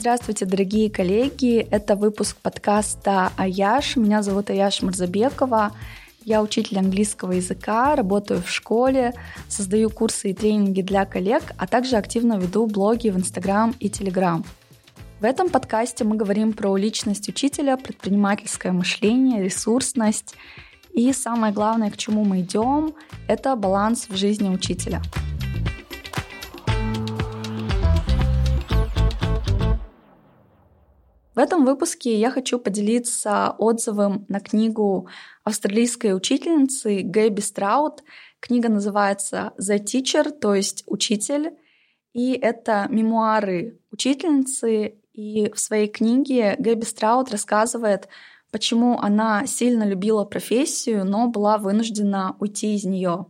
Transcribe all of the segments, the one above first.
Здравствуйте, дорогие коллеги! Это выпуск подкаста «Аяш». Меня зовут Аяш Марзабекова. Я учитель английского языка, работаю в школе, создаю курсы и тренинги для коллег, а также активно веду блоги в Инстаграм и Телеграм. В этом подкасте мы говорим про личность учителя, предпринимательское мышление, ресурсность и самое главное, к чему мы идем, это баланс в жизни учителя. В этом выпуске я хочу поделиться отзывом на книгу австралийской учительницы Гэби Страут. Книга называется «The Teacher», то есть «Учитель». И это мемуары учительницы. И в своей книге Гэби Страут рассказывает, почему она сильно любила профессию, но была вынуждена уйти из нее.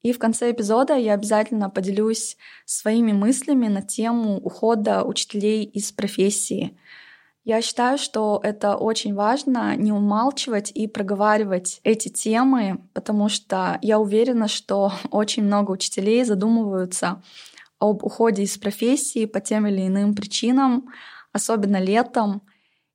И в конце эпизода я обязательно поделюсь своими мыслями на тему ухода учителей из профессии — я считаю, что это очень важно не умалчивать и проговаривать эти темы, потому что я уверена, что очень много учителей задумываются об уходе из профессии по тем или иным причинам, особенно летом.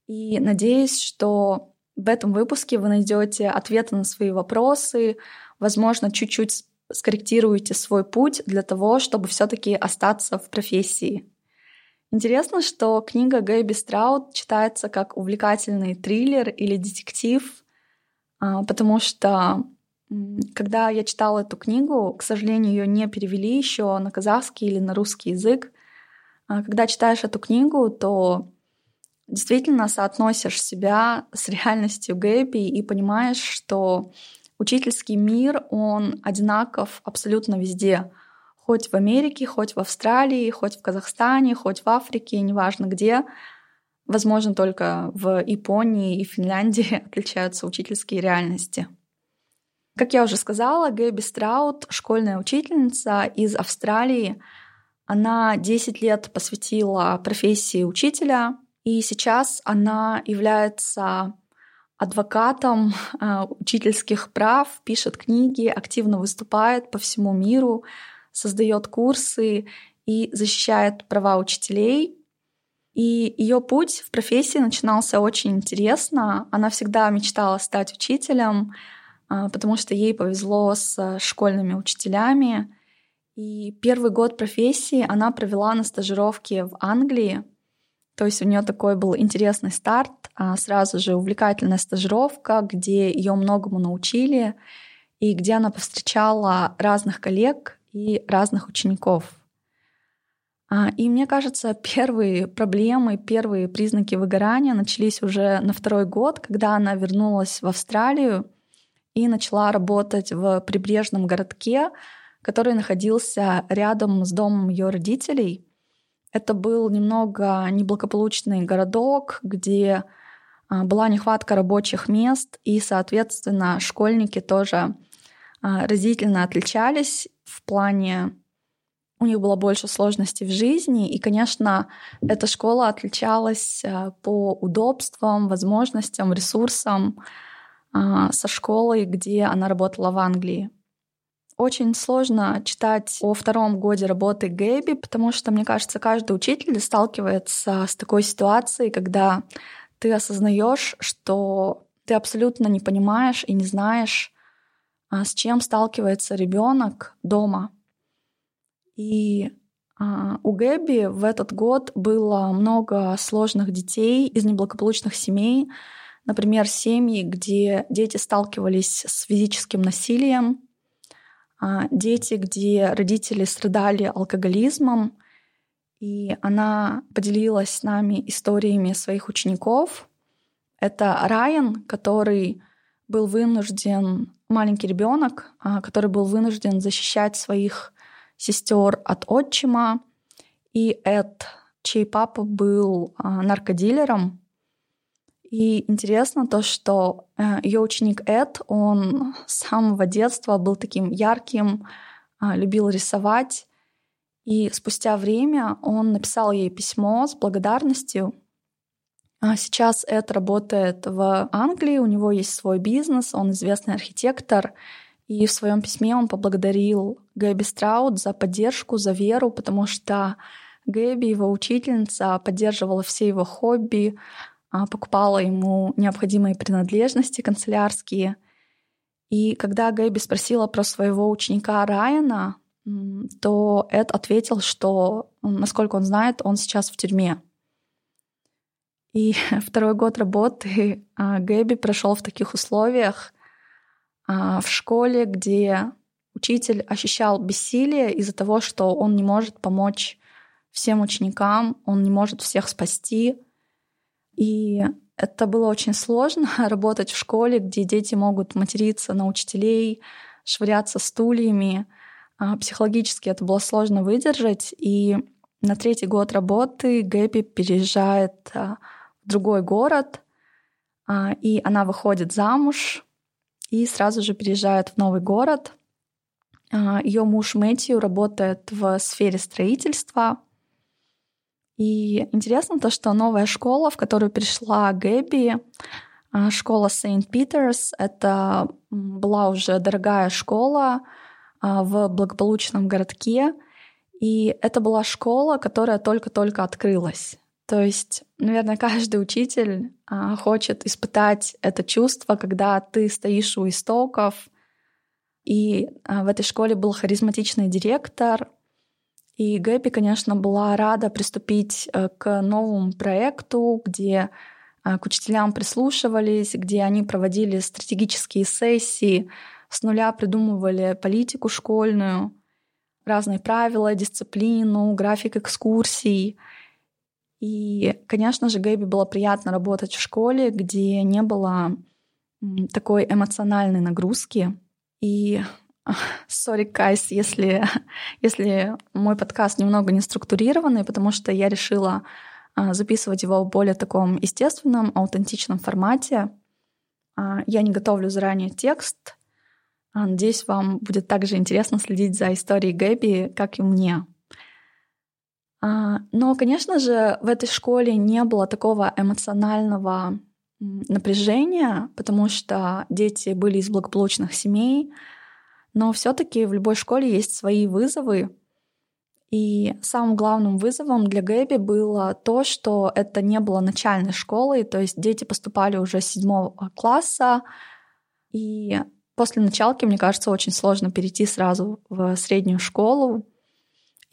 И надеюсь, что в этом выпуске вы найдете ответы на свои вопросы, возможно, чуть-чуть скорректируете свой путь для того, чтобы все-таки остаться в профессии. Интересно, что книга Гэби Страут читается как увлекательный триллер или детектив, а, потому что когда я читала эту книгу, к сожалению, ее не перевели еще на казахский или на русский язык. А, когда читаешь эту книгу, то действительно соотносишь себя с реальностью Гэби и понимаешь, что учительский мир, он одинаков абсолютно везде — хоть в Америке, хоть в Австралии, хоть в Казахстане, хоть в Африке, неважно где. Возможно, только в Японии и Финляндии отличаются учительские реальности. Как я уже сказала, Гэби Страут, школьная учительница из Австралии, она 10 лет посвятила профессии учителя, и сейчас она является адвокатом э, учительских прав, пишет книги, активно выступает по всему миру, создает курсы и защищает права учителей. И ее путь в профессии начинался очень интересно. Она всегда мечтала стать учителем, а, потому что ей повезло с школьными учителями. И первый год профессии она провела на стажировке в Англии. То есть у нее такой был интересный старт, а сразу же увлекательная стажировка, где ее многому научили и где она повстречала разных коллег и разных учеников. А, и мне кажется, первые проблемы, первые признаки выгорания начались уже на второй год, когда она вернулась в Австралию и начала работать в прибрежном городке, который находился рядом с домом ее родителей. Это был немного неблагополучный городок, где а, была нехватка рабочих мест, и, соответственно, школьники тоже разительно отличались в плане у них было больше сложностей в жизни, и, конечно, эта школа отличалась а, по удобствам, возможностям, ресурсам а, со школой, где она работала в Англии. Очень сложно читать о втором годе работы Гэби, потому что, мне кажется, каждый учитель сталкивается с такой ситуацией, когда ты осознаешь, что ты абсолютно не понимаешь и не знаешь, а, с чем сталкивается ребенок дома. И а, у Гэби в этот год было много сложных детей из неблагополучных семей, например, семьи, где дети сталкивались с физическим насилием, а, дети, где родители страдали алкоголизмом, и она поделилась с нами историями своих учеников. Это Райан, который был вынужден маленький ребенок, а, который был вынужден защищать своих сестер от отчима, и Эд, чей папа был а, наркодилером. И интересно то, что э, ее ученик Эд, он с самого детства был таким ярким, а, любил рисовать. И спустя время он написал ей письмо с благодарностью сейчас Эд работает в Англии, у него есть свой бизнес, он известный архитектор, и в своем письме он поблагодарил Гэби Страут за поддержку, за веру, потому что Гэби, его учительница, поддерживала все его хобби, а, покупала ему необходимые принадлежности канцелярские. И когда Гэби спросила про своего ученика Райана, то Эд ответил, что, насколько он знает, он сейчас в тюрьме. И второй год работы а, Гэби прошел в таких условиях а, в школе, где учитель ощущал бессилие из-за того, что он не может помочь всем ученикам, он не может всех спасти. И это было очень сложно работать в школе, где дети могут материться на учителей, швыряться стульями. А, психологически это было сложно выдержать. И на третий год работы Гэби переезжает в другой город, а, и она выходит замуж и сразу же переезжает в новый город. Ее муж Мэтью работает в сфере строительства. И интересно то, что новая школа, в которую пришла Гэби, школа Сент-Питерс, это была уже дорогая школа, а, в благополучном городке. И это была школа, которая только-только открылась. То есть, наверное, каждый учитель а, хочет испытать это чувство, когда ты стоишь у истоков. И а, в этой школе был харизматичный директор. И Гэби, конечно, была рада приступить э, к новому проекту, где к учителям прислушивались, где они проводили стратегические сессии с нуля придумывали политику школьную, разные правила, дисциплину, график экскурсий. И, конечно же, Гэби было приятно работать в школе, где не было такой эмоциональной нагрузки. И сори, Кайс, если, если мой подкаст немного не структурированный, потому что я решила а, записывать его в более таком естественном, аутентичном формате. А, я не готовлю заранее текст, а, надеюсь, вам будет также интересно следить за историей Гэби, как и мне. А, но, конечно же, в этой школе не было такого эмоционального напряжения, потому что дети были из благополучных семей, но все-таки в любой школе есть свои вызовы. И самым главным вызовом для Гэби было то, что это не было начальной школой, то есть дети поступали уже с седьмого класса, и после началки, мне кажется, очень сложно перейти сразу в среднюю школу.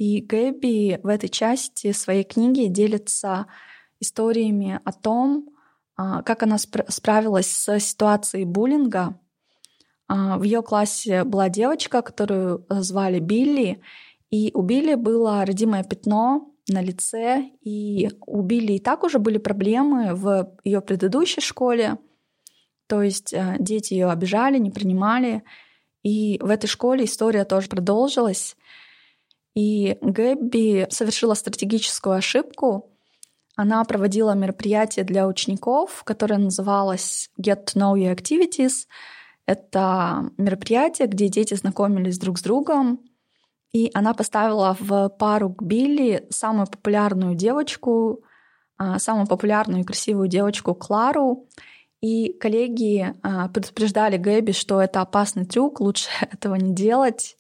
И Гэби в этой части своей книги делится историями о том, а, как она справилась с ситуацией буллинга. А, в ее классе была девочка, которую звали Билли, и у Билли было родимое пятно на лице, и у Билли и так уже были проблемы в ее предыдущей школе — то есть э, дети ее обижали, не принимали. И в этой школе история тоже продолжилась. И Гэбби совершила стратегическую ошибку. Она проводила мероприятие для учеников, которое называлось Get to Know Your Activities. Это мероприятие, где дети знакомились друг с другом. И она поставила в пару к Билли самую популярную девочку, а, самую популярную и красивую девочку Клару. И коллеги а, предупреждали Гэби, что это опасный трюк, лучше этого не делать,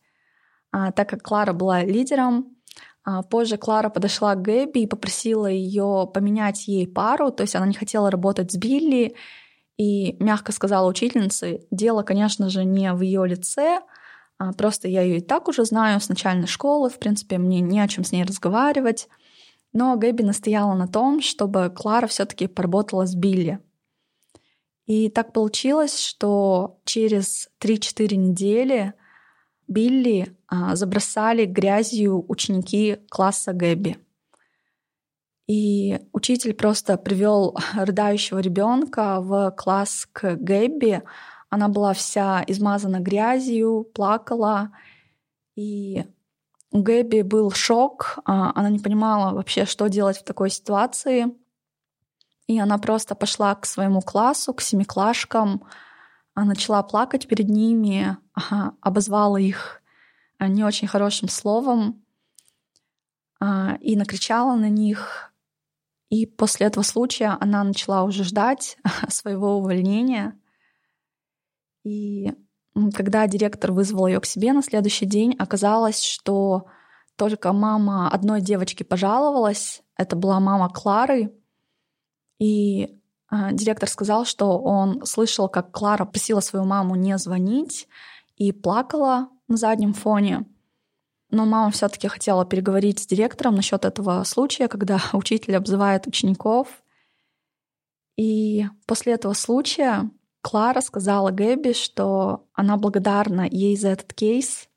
а, так как Клара была лидером. А, позже Клара подошла к Гэби и попросила ее поменять ей пару, то есть она не хотела работать с Билли, и мягко сказала учительнице, дело, конечно же, не в ее лице, просто я ее и так уже знаю с начальной школы, в принципе, мне не о чем с ней разговаривать. Но Гэби настояла на том, чтобы Клара все-таки поработала с Билли. И так получилось, что через 3-4 недели Билли а, забросали грязью ученики класса Гэби. И учитель просто привел рыдающего ребенка в класс к Гэби. Она была вся измазана грязью, плакала. И у Гэби был шок. А, она не понимала вообще, что делать в такой ситуации. И она просто пошла к своему классу, к семиклашкам, а начала плакать перед ними, обозвала их а, не очень хорошим словом а, и накричала на них. И после этого случая она начала уже ждать своего увольнения. И когда директор вызвал ее к себе на следующий день, оказалось, что только мама одной девочки пожаловалась. Это была мама Клары. И а, директор сказал, что он слышал, как Клара просила свою маму не звонить и плакала на заднем фоне. Но мама все-таки хотела переговорить с директором насчет этого случая, когда учитель обзывает учеников. И после этого случая Клара сказала Гэби, что она благодарна ей за этот кейс,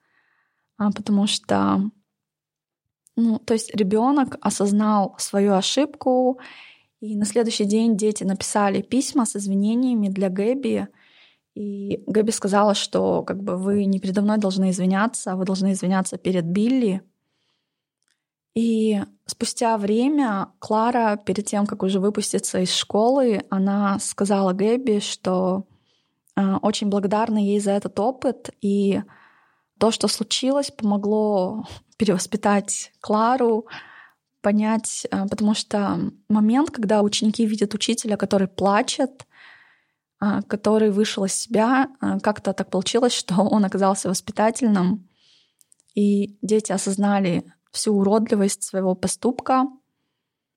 а, потому что, ну, то есть ребенок осознал свою ошибку, и на следующий день дети написали письма с извинениями для Гэби, и Гэби сказала, что как бы вы не передо мной должны извиняться, вы должны извиняться перед Билли. И спустя время Клара, перед тем, как уже выпуститься из школы, она сказала Гэби, что э, очень благодарна ей за этот опыт, и то, что случилось, помогло перевоспитать Клару, понять, э, потому что момент, когда ученики видят учителя, который плачет, который вышел из себя, э, как-то так получилось, что он оказался воспитательным, и дети осознали всю уродливость своего поступка.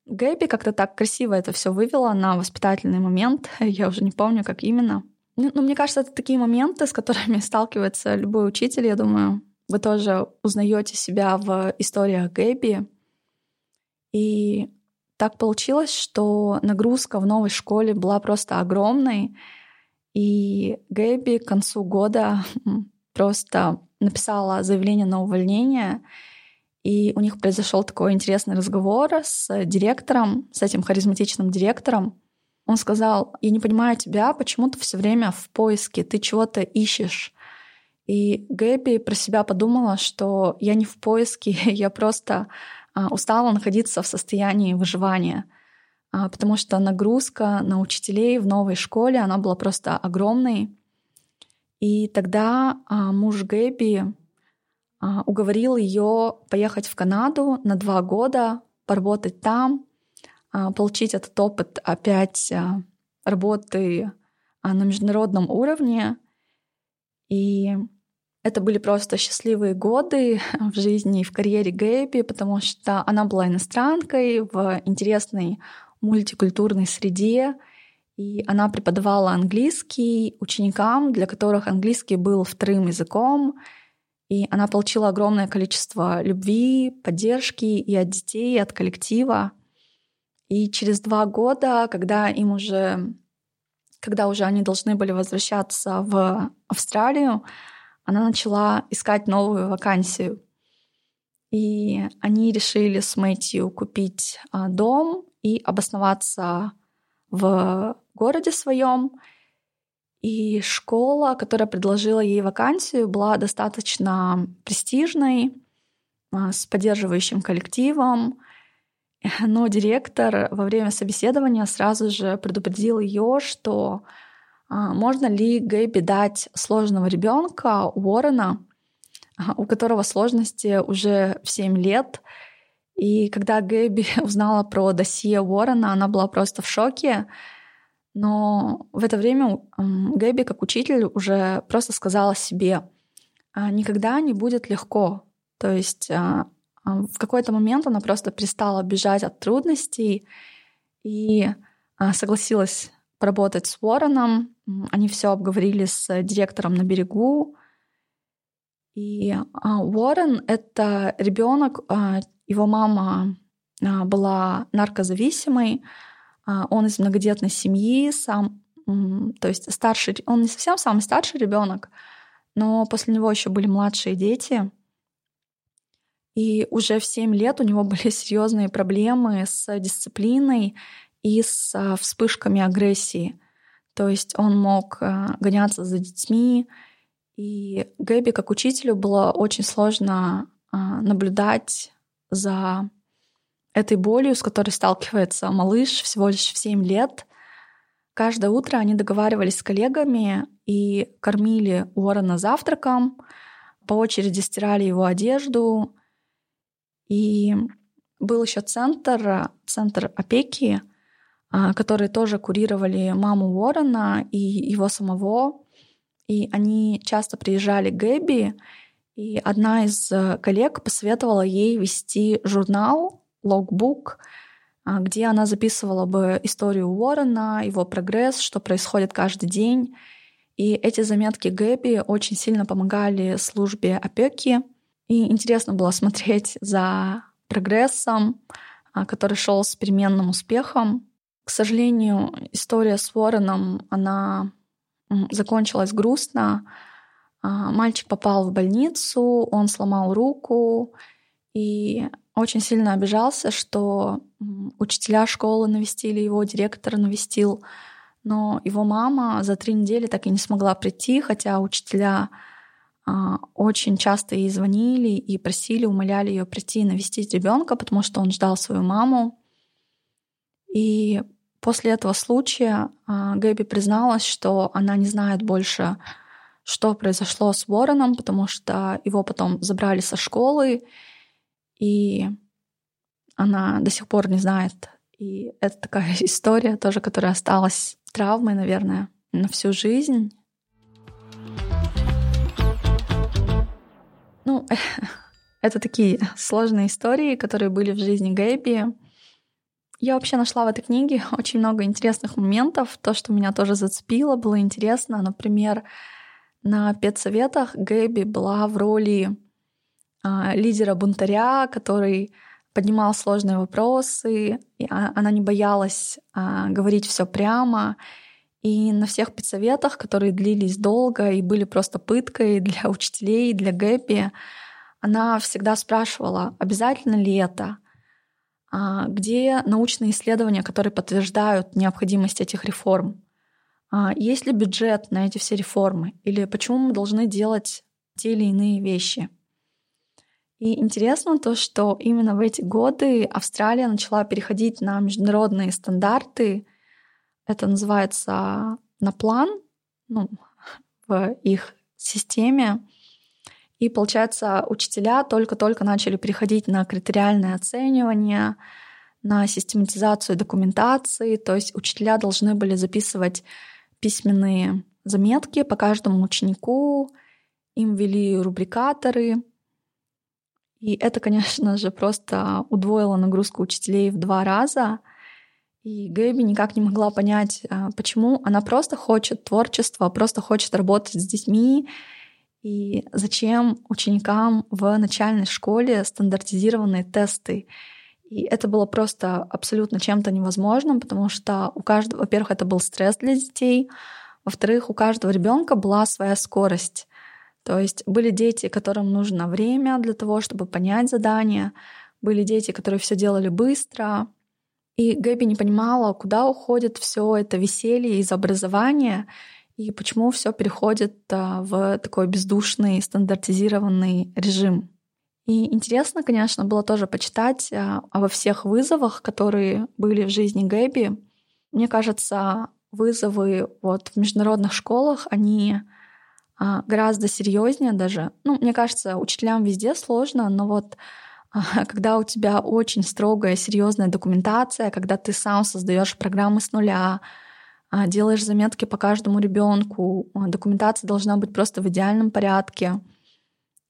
Гэби как-то так красиво это все вывела на воспитательный момент. Я уже не помню, как именно. Ну, ну, мне кажется, это такие моменты, с которыми сталкивается любой учитель. Я думаю, вы тоже узнаете себя в историях Гэби. И так получилось, что нагрузка в новой школе была просто огромной. И Гэби к концу года просто написала заявление на увольнение — и у них произошел такой интересный разговор с директором, с этим харизматичным директором. Он сказал, я не понимаю тебя, почему ты все время в поиске, ты чего-то ищешь. И Гэби про себя подумала, что я не в поиске, я просто а, устала находиться в состоянии выживания, потому что нагрузка на учителей в новой школе, она была просто огромной. И тогда а, муж Гэби а, уговорил ее поехать в Канаду на два года, поработать там, а, получить этот опыт опять а, работы на международном уровне. И это были просто счастливые годы в жизни и в карьере Гэби, потому что она была иностранкой в интересной мультикультурной среде, и она преподавала английский ученикам, для которых английский был вторым языком, и она получила огромное количество любви, поддержки и от детей, и от коллектива. И через два года, когда им уже, когда уже они должны были возвращаться в Австралию, она начала искать новую вакансию. И они решили с Мэтью купить а, дом и обосноваться в городе своем. И школа, которая предложила ей вакансию, была достаточно престижной, а, с поддерживающим коллективом. Но директор во время собеседования сразу же предупредил ее, что а, можно ли Гэби дать сложного ребенка Уоррена, а, у которого сложности уже в 7 лет. И когда Гэби узнала про досье Уоррена, она была просто в шоке. Но в это время Гэби, как учитель, уже просто сказала себе, «А, никогда не будет легко. То есть а, а, в какой-то момент она просто перестала бежать от трудностей и согласилась поработать с Уорреном. Они все обговорили с директором на берегу. И Уоррен — это ребенок, его мама была наркозависимой, а, он из многодетной семьи, сам, то есть старший, он не совсем самый старший ребенок, но после него еще были младшие дети. И уже в 7 лет у него были серьезные проблемы с дисциплиной и с а, вспышками агрессии. То есть он мог а, гоняться за детьми. И Гэби, как учителю, было очень сложно наблюдать за этой болью, с которой сталкивается малыш всего лишь в 7 лет. Каждое утро они договаривались с коллегами и кормили Уоррена завтраком, по очереди стирали его одежду. И был еще центр, центр опеки, а, которые тоже курировали маму Уоррена и его самого. И они часто приезжали к Гэби, И одна из э, коллег посоветовала ей вести журнал, логбук, а, где она записывала бы историю Уоррена, его прогресс, что происходит каждый день. И эти заметки Гэби очень сильно помогали службе опеки. И интересно было смотреть за прогрессом, а, который шел с переменным успехом. К сожалению, история с Уорреном, она закончилась грустно. А, мальчик попал в больницу, он сломал руку и очень сильно обижался, что учителя школы навестили его, директор навестил, но его мама за три недели так и не смогла прийти, хотя учителя а, очень часто ей звонили и просили, умоляли ее прийти и навестить ребенка, потому что он ждал свою маму. И после этого случая а, Гэби призналась, что она не знает больше, что произошло с Вороном, потому что его потом забрали со школы, и она до сих пор не знает. И это такая история тоже, которая осталась травмой, наверное, на всю жизнь. Ну, это такие сложные истории, которые были в жизни Гэби. Я вообще нашла в этой книге очень много интересных моментов. То, что меня тоже зацепило, было интересно. Например, на педсоветах Гэби была в роли а, лидера бунтаря, который поднимал сложные вопросы, и а, она не боялась а, говорить все прямо. И на всех педсоветах, которые длились долго и были просто пыткой для учителей, для Гэпи, она всегда спрашивала, обязательно ли это, а, где научные исследования, которые подтверждают необходимость этих реформ, есть ли бюджет на эти все реформы, или почему мы должны делать те или иные вещи. И интересно то, что именно в эти годы Австралия начала переходить на международные стандарты это называется на план, ну, в их системе. И получается, учителя только-только начали переходить на критериальное оценивание, на систематизацию документации. То есть учителя должны были записывать письменные заметки по каждому ученику, им ввели рубрикаторы. И это, конечно же, просто удвоило нагрузку учителей в два раза — и Гэби никак не могла понять, а, почему она просто хочет творчества, просто хочет работать с детьми, и зачем ученикам в начальной школе стандартизированные тесты. И это было просто абсолютно чем-то невозможным, потому что у каждого, во-первых, это был стресс для детей, во-вторых, у каждого ребенка была своя скорость. То есть были дети, которым нужно время для того, чтобы понять задание, были дети, которые все делали быстро, и Гэби не понимала, куда уходит все это веселье из образования и почему все переходит а, в такой бездушный, стандартизированный режим. И интересно, конечно, было тоже почитать а, обо всех вызовах, которые были в жизни Гэби. Мне кажется, вызовы вот в международных школах, они а, гораздо серьезнее даже. Ну, мне кажется, учителям везде сложно, но вот когда у тебя очень строгая, серьезная документация, когда ты сам создаешь программы с нуля, а, делаешь заметки по каждому ребенку, а, документация должна быть просто в идеальном порядке.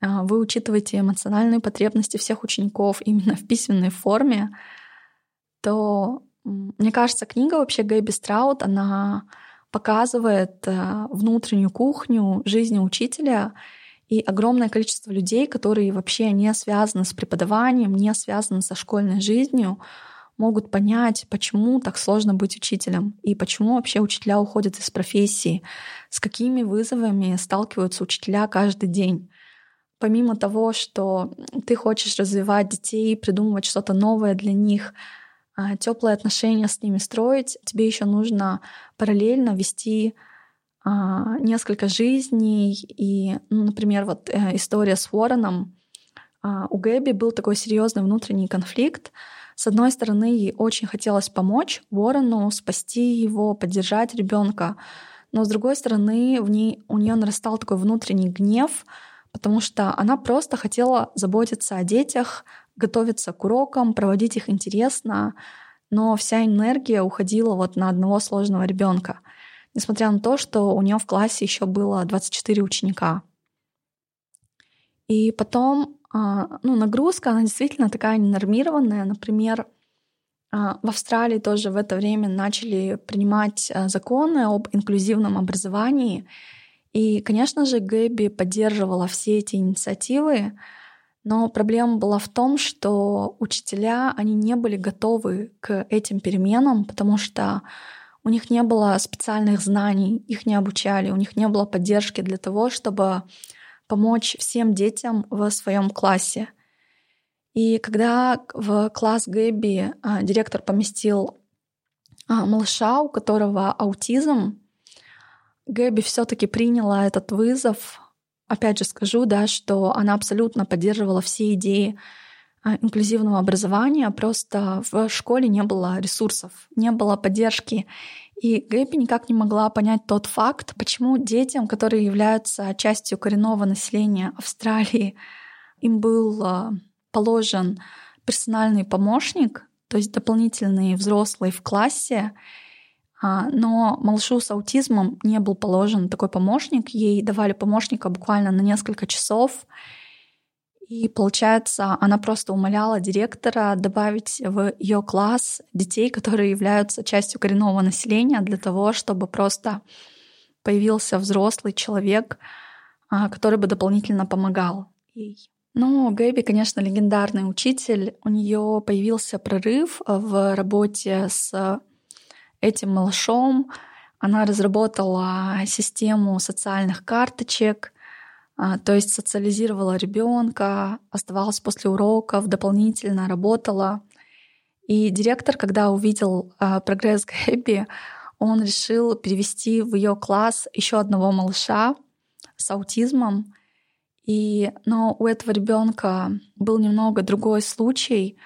А, вы учитываете эмоциональные потребности всех учеников именно в письменной форме, то, мне кажется, книга вообще Гэби Страут, она показывает внутреннюю кухню жизни учителя — и огромное количество людей, которые вообще не связаны с преподаванием, не связаны со школьной жизнью, могут понять, почему так сложно быть учителем и почему вообще учителя уходят из профессии, с какими вызовами сталкиваются учителя каждый день. Помимо того, что ты хочешь развивать детей, придумывать что-то новое для них, а, теплые отношения с ними строить, тебе еще нужно параллельно вести а, несколько жизней. И, ну, например, вот э, история с Уорреном. А, у Гэби был такой серьезный внутренний конфликт. С одной стороны, ей очень хотелось помочь Уоррену, спасти его, поддержать ребенка. Но с другой стороны, в ней, у нее нарастал такой внутренний гнев, потому что она просто хотела заботиться о детях, готовиться к урокам, проводить их интересно, но вся энергия уходила вот на одного сложного ребенка несмотря на то, что у нее в классе еще было 24 ученика. И потом а, ну, нагрузка, она действительно такая ненормированная. Например, а, в Австралии тоже в это время начали принимать а, законы об инклюзивном образовании. И, конечно же, Гэби поддерживала все эти инициативы, но проблема была в том, что учителя, они не были готовы к этим переменам, потому что у них не было специальных знаний, их не обучали, у них не было поддержки для того, чтобы помочь всем детям в своем классе. И когда в класс Гэби а, директор поместил а, малыша, у которого аутизм, Гэби все-таки приняла этот вызов. Опять же скажу, да, что она абсолютно поддерживала все идеи а, инклюзивного образования, просто в школе не было ресурсов, не было поддержки. И Гэби никак не могла понять тот факт, почему детям, которые являются частью коренного населения Австралии, им был положен персональный помощник, то есть дополнительный взрослый в классе, а, но малышу с аутизмом не был положен такой помощник. Ей давали помощника буквально на несколько часов. И получается, она просто умоляла директора добавить в ее класс детей, которые являются частью коренного населения, для того, чтобы просто появился взрослый человек, а, который бы дополнительно помогал ей. Ну, Гэби, конечно, легендарный учитель. У нее появился прорыв в работе с этим малышом. Она разработала систему социальных карточек, а, то есть социализировала ребенка, оставалась после уроков, дополнительно работала. И директор, когда увидел а, прогресс Гэби, он решил перевести в ее класс еще одного малыша с аутизмом. И, но у этого ребенка был немного другой случай.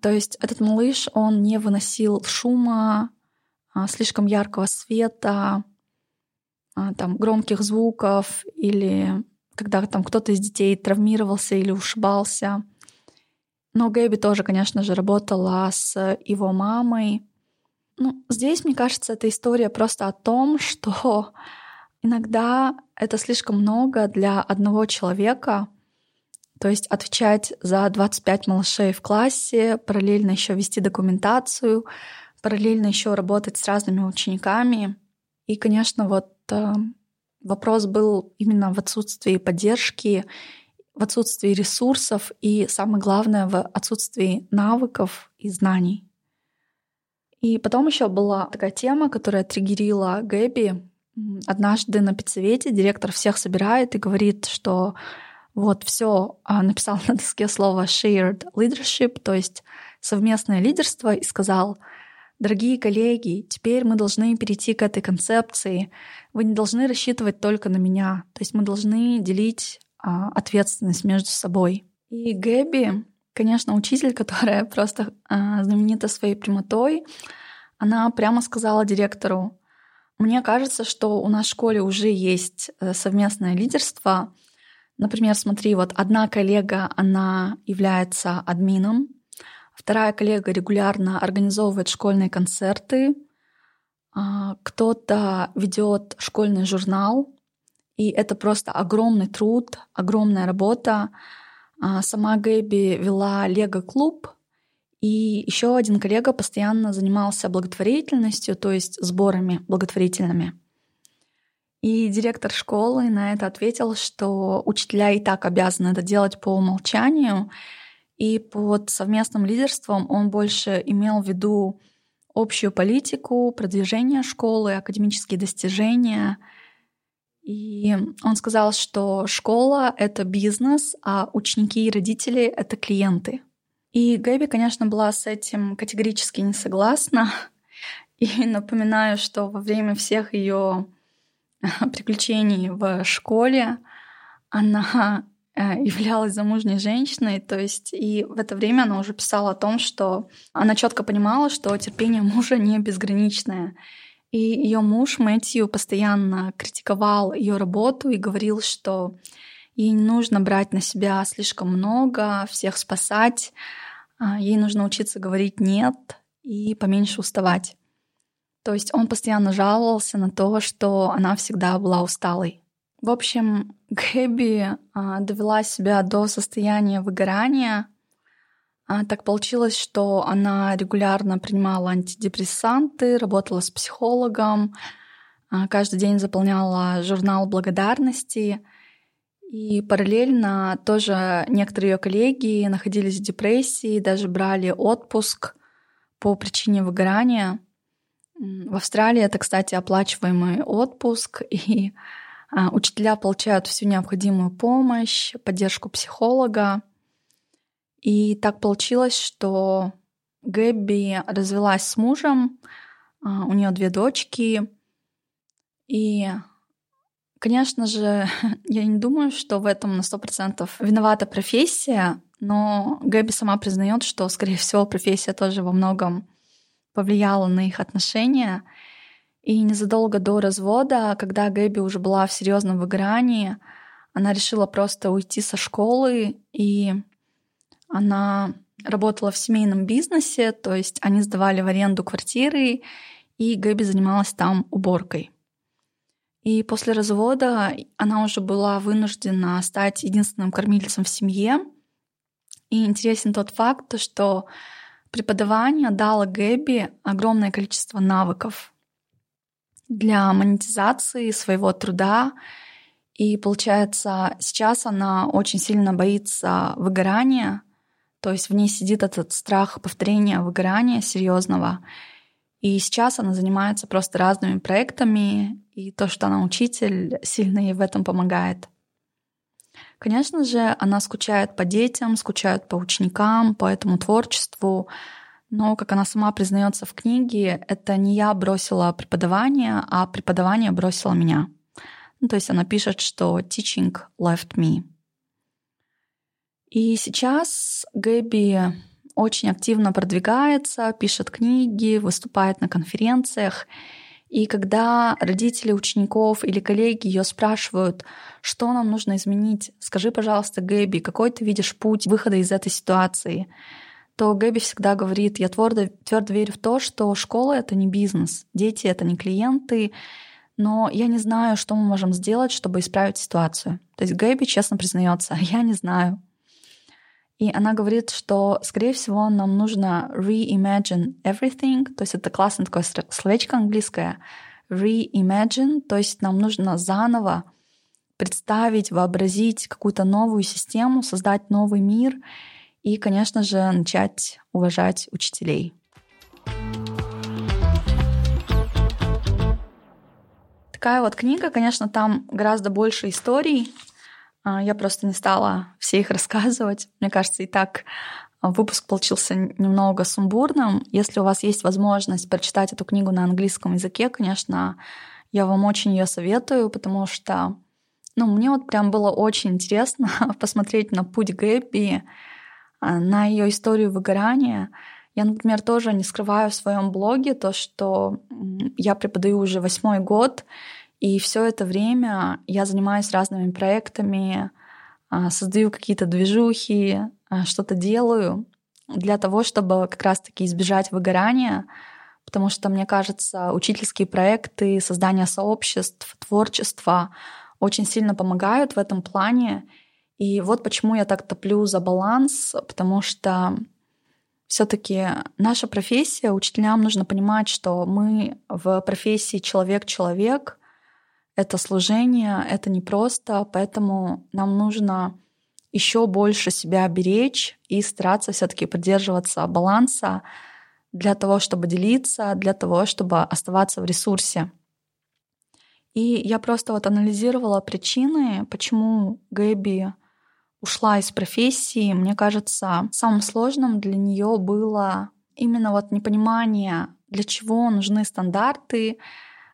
То есть этот малыш, он не выносил шума, слишком яркого света, а, там, громких звуков или когда там кто-то из детей травмировался или ушибался. Но Гэби тоже, конечно же, работала с его мамой. Ну, здесь, мне кажется, эта история просто о том, что Иногда это слишком много для одного человека, то есть отвечать за 25 малышей в классе, параллельно еще вести документацию, параллельно еще работать с разными учениками. И, конечно, вот э, вопрос был именно в отсутствии поддержки, в отсутствии ресурсов и, самое главное, в отсутствии навыков и знаний. И потом еще была такая тема, которая триггерила Гэби, Однажды на педсовете директор всех собирает и говорит, что вот все а, написал на доске слово shared leadership, то есть совместное лидерство, и сказал, дорогие коллеги, теперь мы должны перейти к этой концепции. Вы не должны рассчитывать только на меня, то есть мы должны делить а, ответственность между собой. И Гэби, конечно, учитель, которая просто а, знаменита своей прямотой, она прямо сказала директору, мне кажется, что у нас в школе уже есть э, совместное лидерство. Например, смотри, вот одна коллега, она является админом, вторая коллега регулярно организовывает школьные концерты, а, кто-то ведет школьный журнал, и это просто огромный труд, огромная работа. А, сама Гэби вела Лего-клуб, и еще один коллега постоянно занимался благотворительностью, то есть сборами благотворительными. И директор школы на это ответил, что учителя и так обязаны это делать по умолчанию, и под совместным лидерством он больше имел в виду общую политику, продвижение школы, академические достижения. И он сказал, что школа — это бизнес, а ученики и родители — это клиенты — и Гэби, конечно, была с этим категорически не согласна. И напоминаю, что во время всех ее приключений в школе она являлась замужней женщиной, то есть и в это время она уже писала о том, что она четко понимала, что терпение мужа не безграничное. И ее муж Мэтью постоянно критиковал ее работу и говорил, что ей не нужно брать на себя слишком много, всех спасать, а, ей нужно учиться говорить «нет» и поменьше уставать. То есть он постоянно жаловался на то, что она всегда была усталой В общем, Гэби а, довела себя до состояния выгорания. А, так получилось, что она регулярно принимала антидепрессанты, работала с психологом, а, каждый день заполняла журнал благодарности. И параллельно тоже некоторые ее коллеги находились в депрессии, даже брали отпуск по причине выгорания. В Австралии это, кстати, оплачиваемый отпуск, и учителя получают всю необходимую помощь, поддержку психолога. И так получилось, что Гэбби развелась с мужем, а, у нее две дочки, и, конечно же, я не думаю, что в этом на сто процентов виновата профессия, но Гэби сама признает, что, скорее всего, профессия тоже во многом повлияла на их отношения. И незадолго до развода, когда Гэби уже была в серьезном выгорании, она решила просто уйти со школы, и она работала в семейном бизнесе, то есть они сдавали в аренду квартиры, и Гэби занималась там уборкой. И после развода она уже была вынуждена стать единственным кормильцем в семье. И интересен тот факт, что преподавание дало Гэби огромное количество навыков, для монетизации своего труда. И получается, сейчас она очень сильно боится выгорания, то есть в ней сидит этот страх повторения выгорания серьезного. И сейчас она занимается просто разными проектами, и то, что она учитель, сильно ей в этом помогает. Конечно же, она скучает по детям, скучает по ученикам, по этому творчеству, но, как она сама признается в книге, это не я бросила преподавание, а преподавание бросило меня. Ну, то есть она пишет, что teaching left me. И сейчас Гэби очень активно продвигается, пишет книги, выступает на конференциях. И когда родители учеников или коллеги ее спрашивают, что нам нужно изменить, скажи, пожалуйста, Гэби, какой ты видишь путь выхода из этой ситуации, то Гэби всегда говорит, я твердо, твердо верю в то, что школа — это не бизнес, дети — это не клиенты, но я не знаю, что мы можем сделать, чтобы исправить ситуацию. То есть Гэби честно признается, я не знаю. И она говорит, что, скорее всего, нам нужно reimagine everything, то есть это классное такое словечко английское, reimagine, то есть нам нужно заново представить, вообразить какую-то новую систему, создать новый мир — и, конечно же, начать уважать учителей. Такая вот книга, конечно, там гораздо больше историй. А, я просто не стала все их рассказывать. Мне кажется, и так выпуск получился немного сумбурным. Если у вас есть возможность прочитать эту книгу на английском языке, конечно, я вам очень ее советую, потому что ну, мне вот прям было очень интересно посмотреть на путь Гэбби, а, на ее историю выгорания. Я, например, тоже не скрываю в своем блоге то, что я преподаю уже восьмой год, и все это время я занимаюсь разными проектами, а, создаю какие-то движухи, а, что-то делаю для того, чтобы как раз-таки избежать выгорания, потому что, мне кажется, учительские проекты, создание сообществ, творчество очень сильно помогают в этом плане. И вот почему я так топлю за баланс, потому что все-таки наша профессия, учителям нужно понимать, что мы в профессии человек-человек, это служение, это непросто, поэтому нам нужно еще больше себя беречь и стараться все-таки поддерживаться баланса для того, чтобы делиться, для того, чтобы оставаться в ресурсе. И я просто вот анализировала причины, почему Гэби ушла из профессии, мне кажется, самым сложным для нее было именно вот непонимание, для чего нужны стандарты,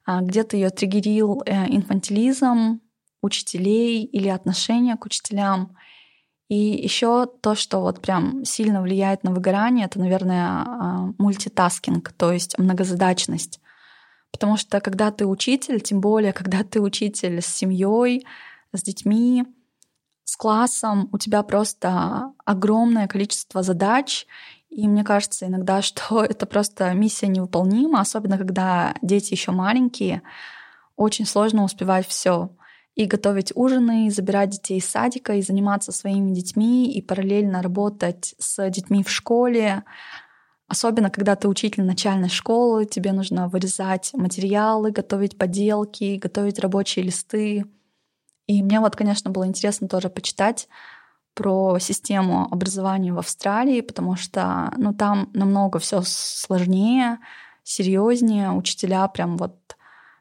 а, где-то ее триггерил э, инфантилизм учителей или отношение к учителям. И еще то, что вот прям сильно влияет на выгорание, это, наверное, а, мультитаскинг, то есть многозадачность. Потому что когда ты учитель, тем более, когда ты учитель с семьей, с детьми, с классом у тебя просто огромное количество задач, и мне кажется иногда, что это просто миссия невыполнима, особенно когда дети еще маленькие, очень сложно успевать все. и готовить ужины, и забирать детей из садика, и заниматься своими детьми, и параллельно работать с детьми в школе. Особенно, когда ты учитель начальной школы, тебе нужно вырезать материалы, готовить поделки, готовить рабочие листы. И мне вот, конечно, было интересно тоже почитать про систему образования в Австралии, потому что ну, там намного все сложнее, серьезнее. Учителя прям вот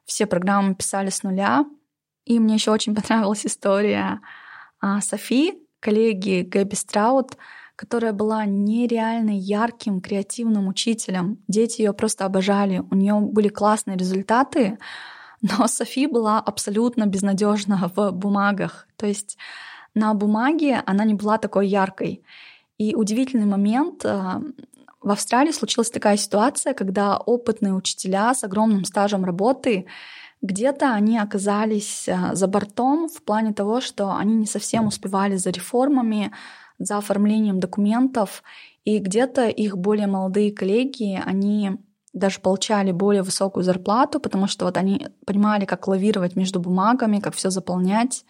все программы писали с нуля. И мне еще очень понравилась история а, Софи, коллеги Гэби Страут, которая была нереально ярким, креативным учителем. Дети ее просто обожали, у нее были классные результаты, но Софи была абсолютно безнадежна в бумагах. То есть на бумаге она не была такой яркой. И удивительный момент, а, в Австралии случилась такая ситуация, когда опытные учителя с огромным стажем работы где-то они оказались э, за бортом в плане того, что они не совсем успевали за реформами, за оформлением документов, и где-то их более молодые коллеги, они даже получали более высокую зарплату, потому что вот они понимали, как лавировать между бумагами, как все заполнять.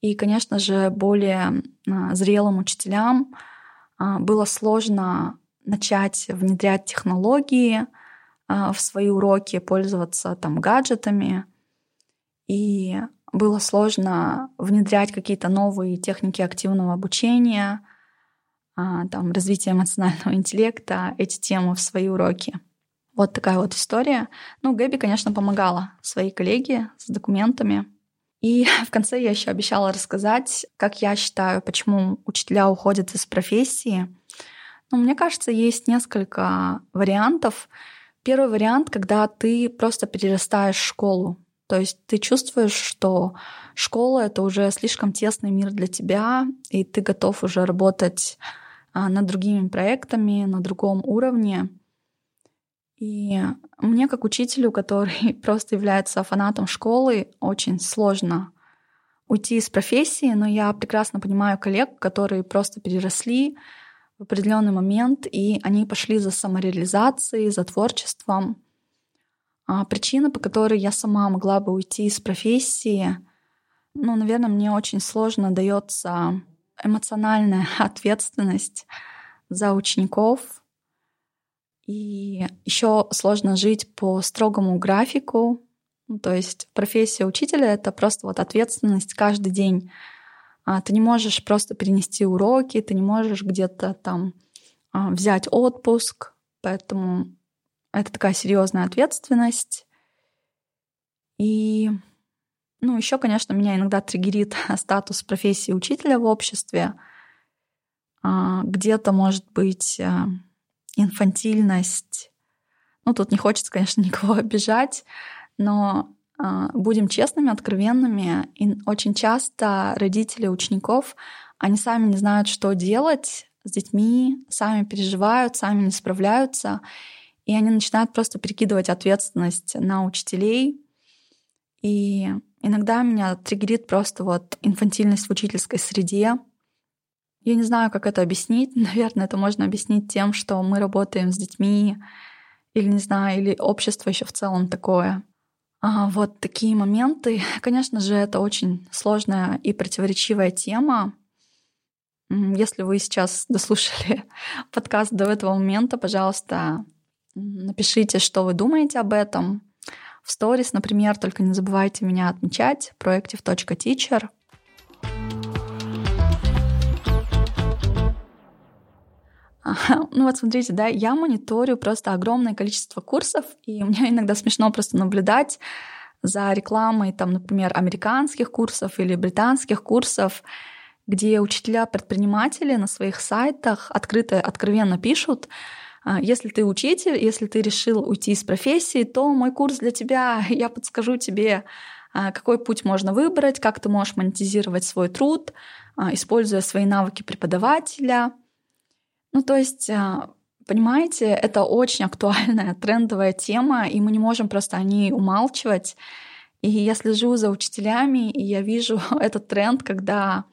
И, конечно же, более э, зрелым учителям э, было сложно начать внедрять технологии, а, в свои уроки пользоваться там гаджетами. И было сложно внедрять какие-то новые техники активного обучения, а, там, развития эмоционального интеллекта, эти темы в свои уроки. Вот такая вот история. Ну, Гэби, конечно, помогала своей коллеге с документами. И в конце я еще обещала рассказать, как я считаю, почему учителя уходят из профессии. Ну, мне кажется, есть несколько вариантов. Первый вариант, когда ты просто перерастаешь школу. То есть ты чувствуешь, что школа — это уже слишком тесный мир для тебя, и ты готов уже работать а, над другими проектами, на другом уровне. И мне, как учителю, который просто является фанатом школы, очень сложно уйти из профессии, но я прекрасно понимаю коллег, которые просто переросли, в определенный момент, и они пошли за самореализацией, за творчеством. А причина, по которой я сама могла бы уйти из профессии, ну, наверное, мне очень сложно дается эмоциональная ответственность за учеников. И еще сложно жить по строгому графику. Ну, то есть профессия учителя — это просто вот ответственность каждый день а, ты не можешь просто перенести уроки, ты не можешь где-то там а, взять отпуск, поэтому это такая серьезная ответственность. И, ну, еще, конечно, меня иногда триггерит статус профессии учителя в обществе. А, где-то может быть инфантильность. Ну, тут не хочется, конечно, никого обижать, но а, будем честными, откровенными. И очень часто родители учеников, они сами не знают, что делать с детьми, сами переживают, сами не справляются. И они начинают просто перекидывать ответственность на учителей. И иногда меня триггерит просто вот инфантильность в учительской среде. Я не знаю, как это объяснить. Наверное, это можно объяснить тем, что мы работаем с детьми, или не знаю, или общество еще в целом такое. А, вот такие моменты. Конечно же, это очень сложная и противоречивая тема. Если вы сейчас дослушали подкаст до этого момента, пожалуйста, напишите, что вы думаете об этом. В сторис, например, только не забывайте меня отмечать proactive.teacher. Ну вот смотрите, да, я мониторю просто огромное количество курсов, и мне иногда смешно просто наблюдать за рекламой, там, например, американских курсов или британских курсов, где учителя-предприниматели на своих сайтах открыто, откровенно пишут, «А, если ты учитель, если ты решил уйти из профессии, то мой курс для тебя, я подскажу тебе, а, какой путь можно выбрать, как ты можешь монетизировать свой труд, а, используя свои навыки преподавателя — ну, то есть, а, понимаете, это очень актуальная трендовая тема, и мы не можем просто о ней умалчивать. И я слежу за учителями, и я вижу этот тренд, когда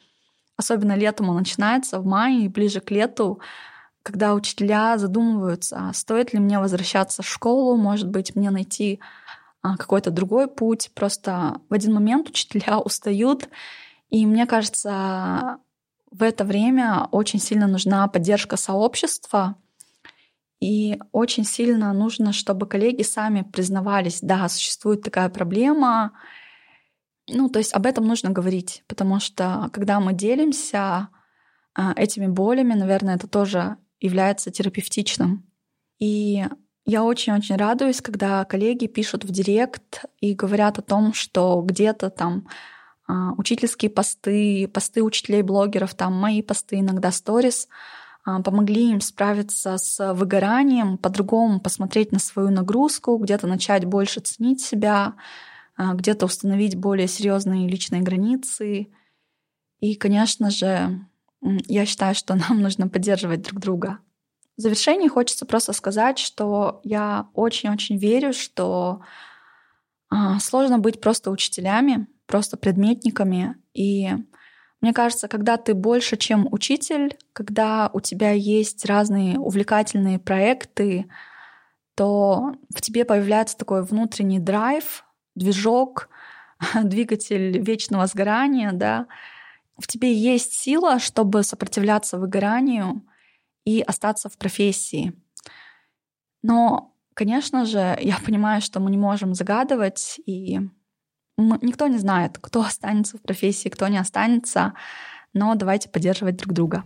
особенно летом он начинается, в мае и ближе к лету, когда учителя задумываются, а стоит ли мне возвращаться в школу, может быть, мне найти а, какой-то другой путь. Просто в один момент учителя устают, и мне кажется, в это время очень сильно нужна поддержка сообщества, и очень сильно нужно, чтобы коллеги сами признавались, да, существует такая проблема. Ну, то есть об этом нужно говорить, потому что когда мы делимся а, этими болями, наверное, это тоже является терапевтичным. И я очень-очень радуюсь, когда коллеги пишут в директ и говорят о том, что где-то там учительские посты, посты учителей-блогеров, там мои посты, иногда сторис, а, помогли им справиться с выгоранием, по-другому посмотреть на свою нагрузку, где-то начать больше ценить себя, а, где-то установить более серьезные личные границы. И, конечно же, я считаю, что нам нужно поддерживать друг друга. В завершении хочется просто сказать, что я очень-очень верю, что сложно быть просто учителями, просто предметниками. И мне кажется, когда ты больше, чем учитель, когда у тебя есть разные увлекательные проекты, то в тебе появляется такой внутренний драйв, движок, двигатель вечного сгорания, да, в тебе есть сила, чтобы сопротивляться выгоранию и остаться в профессии. Но, конечно же, я понимаю, что мы не можем загадывать, и никто не знает, кто останется в профессии, кто не останется, но давайте поддерживать друг друга.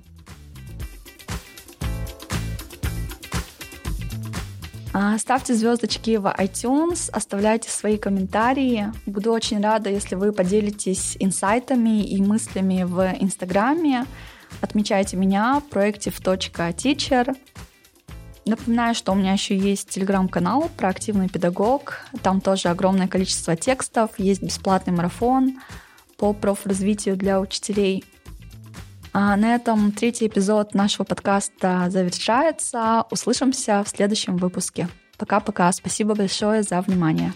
А, ставьте звездочки в iTunes, оставляйте свои комментарии. Буду очень рада, если вы поделитесь инсайтами и мыслями в Инстаграме. Отмечайте меня proactive.teacher. Напоминаю, что у меня еще есть телеграм-канал про активный педагог. Там тоже огромное количество текстов, есть бесплатный марафон по профразвитию для учителей. А на этом третий эпизод нашего подкаста завершается. Услышимся в следующем выпуске. Пока-пока. Спасибо большое за внимание.